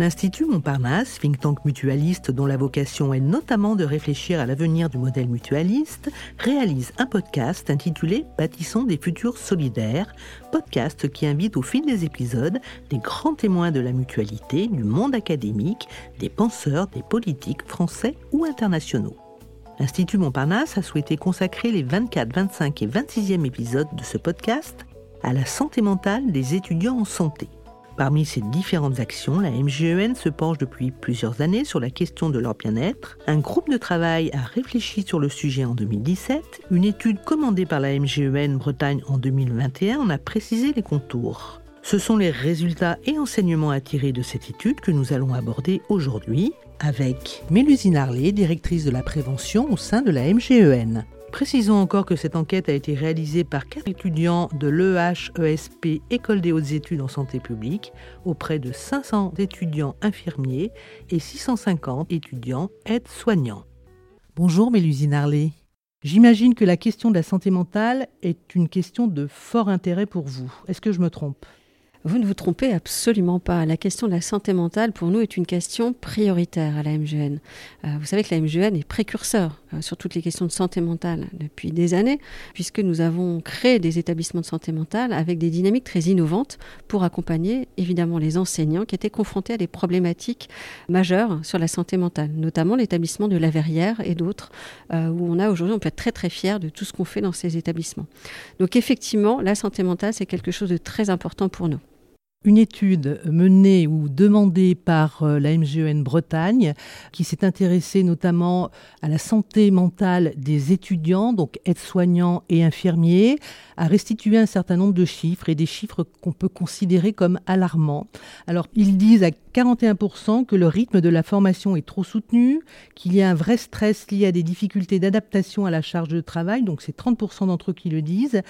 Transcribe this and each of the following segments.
L'Institut Montparnasse, think tank mutualiste dont la vocation est notamment de réfléchir à l'avenir du modèle mutualiste, réalise un podcast intitulé Bâtissons des futurs solidaires, podcast qui invite au fil des épisodes des grands témoins de la mutualité, du monde académique, des penseurs, des politiques français ou internationaux. L'Institut Montparnasse a souhaité consacrer les 24, 25 et 26e épisodes de ce podcast à la santé mentale des étudiants en santé. Parmi ces différentes actions, la MGEN se penche depuis plusieurs années sur la question de leur bien-être. Un groupe de travail a réfléchi sur le sujet en 2017. Une étude commandée par la MGEN Bretagne en 2021 en a précisé les contours. Ce sont les résultats et enseignements à tirer de cette étude que nous allons aborder aujourd'hui avec Mélusine Harley, directrice de la prévention au sein de la MGEN. Précisons encore que cette enquête a été réalisée par quatre étudiants de l'EHESP, École des hautes études en santé publique, auprès de 500 étudiants infirmiers et 650 étudiants aides-soignants. Bonjour Mélusine Harley. J'imagine que la question de la santé mentale est une question de fort intérêt pour vous. Est-ce que je me trompe? Vous ne vous trompez absolument pas. La question de la santé mentale, pour nous, est une question prioritaire à la MGN. Euh, vous savez que la MGN est précurseur sur toutes les questions de santé mentale depuis des années, puisque nous avons créé des établissements de santé mentale avec des dynamiques très innovantes pour accompagner évidemment les enseignants qui étaient confrontés à des problématiques majeures sur la santé mentale, notamment l'établissement de la Verrière et d'autres, euh, où on a aujourd'hui, on peut être très très fier de tout ce qu'on fait dans ces établissements. Donc effectivement, la santé mentale, c'est quelque chose de très important pour nous une étude menée ou demandée par euh, la MGEN Bretagne, qui s'est intéressée notamment à la santé mentale des étudiants, donc aides-soignants et infirmiers, a restitué un certain nombre de chiffres et des chiffres qu'on peut considérer comme alarmants. Alors, ils disent à 41% que le rythme de la formation est trop soutenu, qu'il y a un vrai stress lié à des difficultés d'adaptation à la charge de travail, donc c'est 30% d'entre eux qui le disent,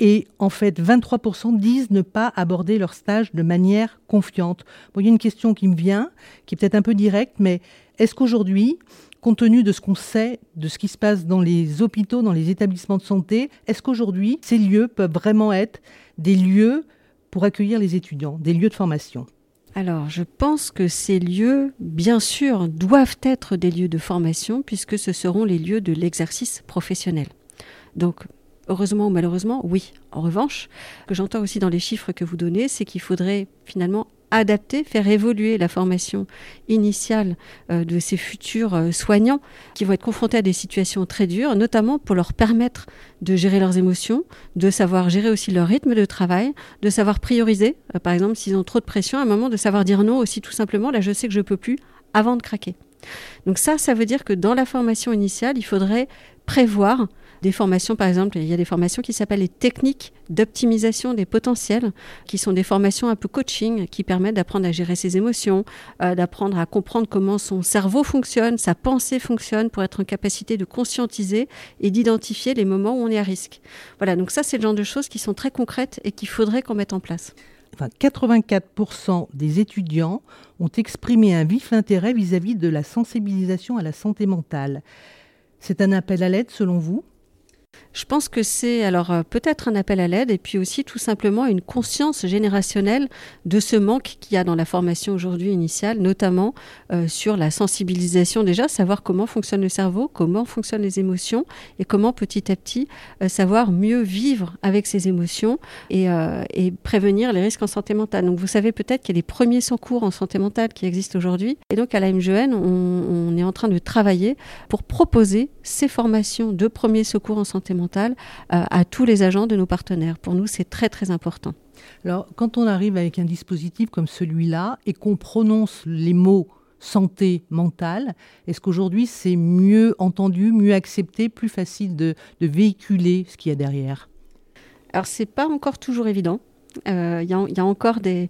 et en fait 23% disent ne pas aborder leur stage de manière confiante. Il y a une question qui me vient, qui est peut-être un peu directe, mais est-ce qu'aujourd'hui, compte tenu de ce qu'on sait, de ce qui se passe dans les hôpitaux, dans les établissements de santé, est-ce qu'aujourd'hui, ces lieux peuvent vraiment être des lieux pour accueillir les étudiants, des lieux de formation? Alors, je pense que ces lieux, bien sûr, doivent être des lieux de formation puisque ce seront les lieux de l'exercice professionnel. Donc, heureusement ou malheureusement, oui. En revanche, ce que j'entends aussi dans les chiffres que vous donnez, c'est qu'il faudrait finalement adapter, faire évoluer la formation initiale euh, de ces futurs euh, soignants qui vont être confrontés à des situations très dures, notamment pour leur permettre de gérer leurs émotions, de savoir gérer aussi leur rythme de travail, de savoir prioriser, euh, par exemple s'ils ont trop de pression, à un moment de savoir dire non aussi tout simplement, là je sais que je peux plus, avant de craquer. Donc ça, ça veut dire que dans la formation initiale, il faudrait prévoir des formations, par exemple, il y a des formations qui s'appellent les techniques d'optimisation des potentiels, qui sont des formations un peu coaching, qui permettent d'apprendre à gérer ses émotions, euh, d'apprendre à comprendre comment son cerveau fonctionne, sa pensée fonctionne, pour être en capacité de conscientiser et d'identifier les moments où on est à risque. Voilà, donc ça, c'est le genre de choses qui sont très concrètes et qu'il faudrait qu'on mette en place. Enfin, 84% des étudiants ont exprimé un vif intérêt vis à -vis de la sensibilisation à la santé mentale. C'est un appel à l'aide selon vous? Je pense que c'est alors euh, peut-être un appel à l'aide et puis aussi tout simplement une conscience générationnelle de ce manque qu'il y a dans la formation aujourd'hui initiale, notamment euh, sur la sensibilisation déjà, savoir comment fonctionne le cerveau, comment fonctionnent les émotions et comment petit à petit euh, savoir mieux vivre avec ces émotions et, prévenir les risques en santé mentale. Donc vous savez peut-être qu'il y a des premiers secours en santé mentale qui existent aujourd'hui et donc à la MGN, on, on est en train de travailler pour proposer ces formations de premiers secours en santé mentale euh, à tous les agents de nos partenaires. Pour nous, c'est très très important. Alors, quand on arrive avec un dispositif comme celui-là et qu'on prononce les mots santé mentale, est-ce qu'aujourd'hui c'est mieux entendu, mieux accepté, plus facile de, de véhiculer ce qu'il y a derrière? Alors, c'est pas encore toujours évident. Il euh, y, a encore des,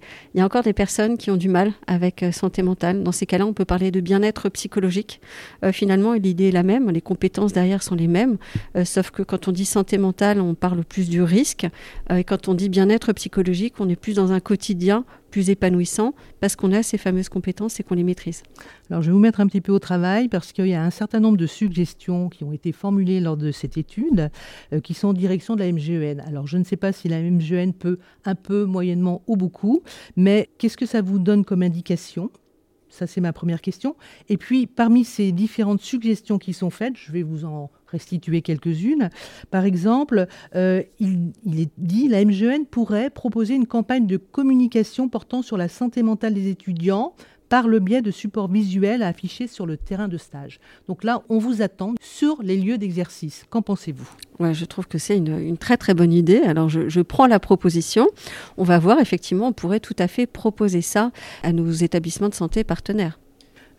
personnes qui ont du mal avec euh, santé mentale. Dans ces cas-là, on peut parler de bien-être psychologique. Euh, finalement, l'idée est la même, les compétences derrière sont les mêmes, sauf que quand on dit santé mentale, on parle plus du risque. et quand on dit bien-être psychologique, on est plus dans un quotidien plus épanouissant parce qu'on a ces fameuses compétences et qu'on les maîtrise. Alors je vais vous mettre un petit peu au travail parce qu'il y a un certain nombre de suggestions qui ont été formulées lors de cette étude euh, qui sont en direction de la MGEN. Alors je ne sais pas si la MGEN peut un peu, moyennement ou beaucoup, mais qu'est-ce que ça vous donne comme indication? Ça, c'est ma première question. Et puis, parmi ces différentes suggestions qui sont faites, je vais vous en restituer quelques-unes. Par exemple, euh, il, est dit la MGN pourrait proposer une campagne de communication portant sur la santé mentale des étudiants par le biais de supports visuels affichés sur le terrain de stage. Donc là, on vous attend sur les lieux d'exercice. Qu'en pensez-vous? Je trouve que c'est une, très très bonne idée. Alors je, prends la proposition. On va voir, effectivement, on pourrait tout à fait proposer ça à nos établissements de santé partenaires.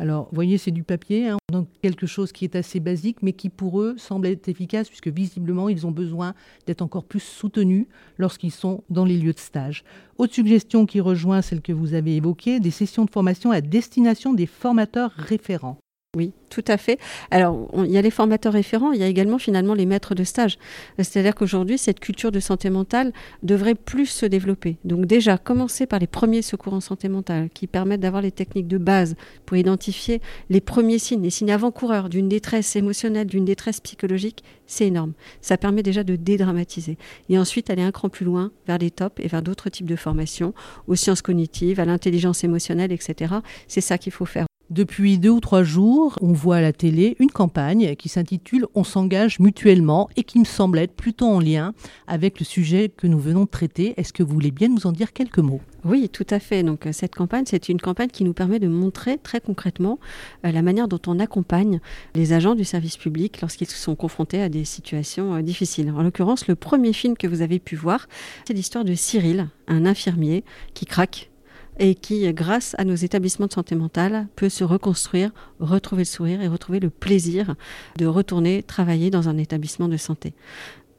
Alors, vous voyez, c'est du papier, hein, donc quelque chose qui est assez basique, mais qui pour eux semble être efficace, puisque visiblement, ils ont besoin d'être encore plus soutenus lorsqu'ils sont dans les lieux de stage. Autre suggestion qui rejoint celle que vous avez évoquée, des sessions de formation à destination des formateurs référents. Oui, tout à fait. Alors, il y a les formateurs référents, il y a également finalement les maîtres de stage. C'est-à-dire qu'aujourd'hui, cette culture de santé mentale devrait plus se développer. Donc déjà, commencer par les premiers secours en santé mentale qui permettent d'avoir les techniques de base pour identifier les premiers signes, les signes avant-coureurs d'une détresse émotionnelle, d'une détresse psychologique, c'est énorme. Ça permet déjà de dédramatiser. Et ensuite, aller un cran plus loin vers les tops et vers d'autres types de formations, aux sciences cognitives, à l'intelligence émotionnelle, etc. C'est ça qu'il faut faire. Depuis deux ou trois jours, on voit à la télé une campagne qui s'intitule On s'engage mutuellement et qui me semble être plutôt en lien avec le sujet que nous venons de traiter. Est-ce que vous voulez bien nous en dire quelques mots? Oui, tout à fait. Donc cette campagne, c'est une campagne qui nous permet de montrer très concrètement euh, la manière dont on accompagne les agents du service public lorsqu'ils sont confrontés à des situations euh, difficiles. En l'occurrence, le premier film que vous avez pu voir, c'est l'histoire de Cyril, un infirmier qui craque et qui, grâce à nos établissements de santé mentale, peut se reconstruire, retrouver le sourire et retrouver le plaisir de retourner travailler dans un établissement de santé.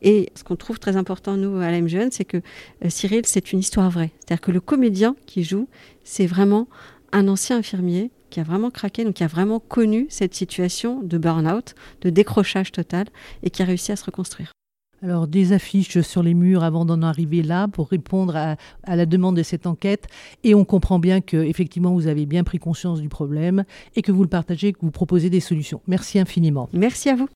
Et ce qu'on trouve très important, nous, à l'AMGN, c'est que euh, Cyril, c'est une histoire vraie. C'est-à-dire que le comédien qui joue, c'est vraiment un ancien infirmier qui a vraiment craqué, donc qui a vraiment connu cette situation de burn-out, de décrochage total, et qui a réussi à se reconstruire. Alors, des affiches sur les murs avant d'en arriver là pour répondre à, la demande de cette enquête. Et on comprend bien que, effectivement, vous avez bien pris conscience du problème et que vous le partagez, que vous proposez des solutions. Merci infiniment. Merci à vous.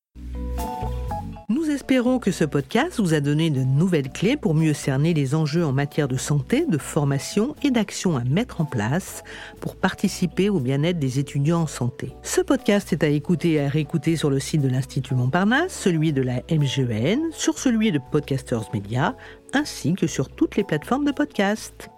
Espérons que ce podcast vous a donné de nouvelles clés pour mieux cerner les enjeux en matière de santé, de formation et d'action à mettre en place pour participer au bien-être des étudiants en santé. Ce podcast est à écouter et à réécouter sur le site de l'Institut Montparnasse, celui de la MGEN, sur celui de Podcasters Media, ainsi que sur toutes les plateformes de podcast.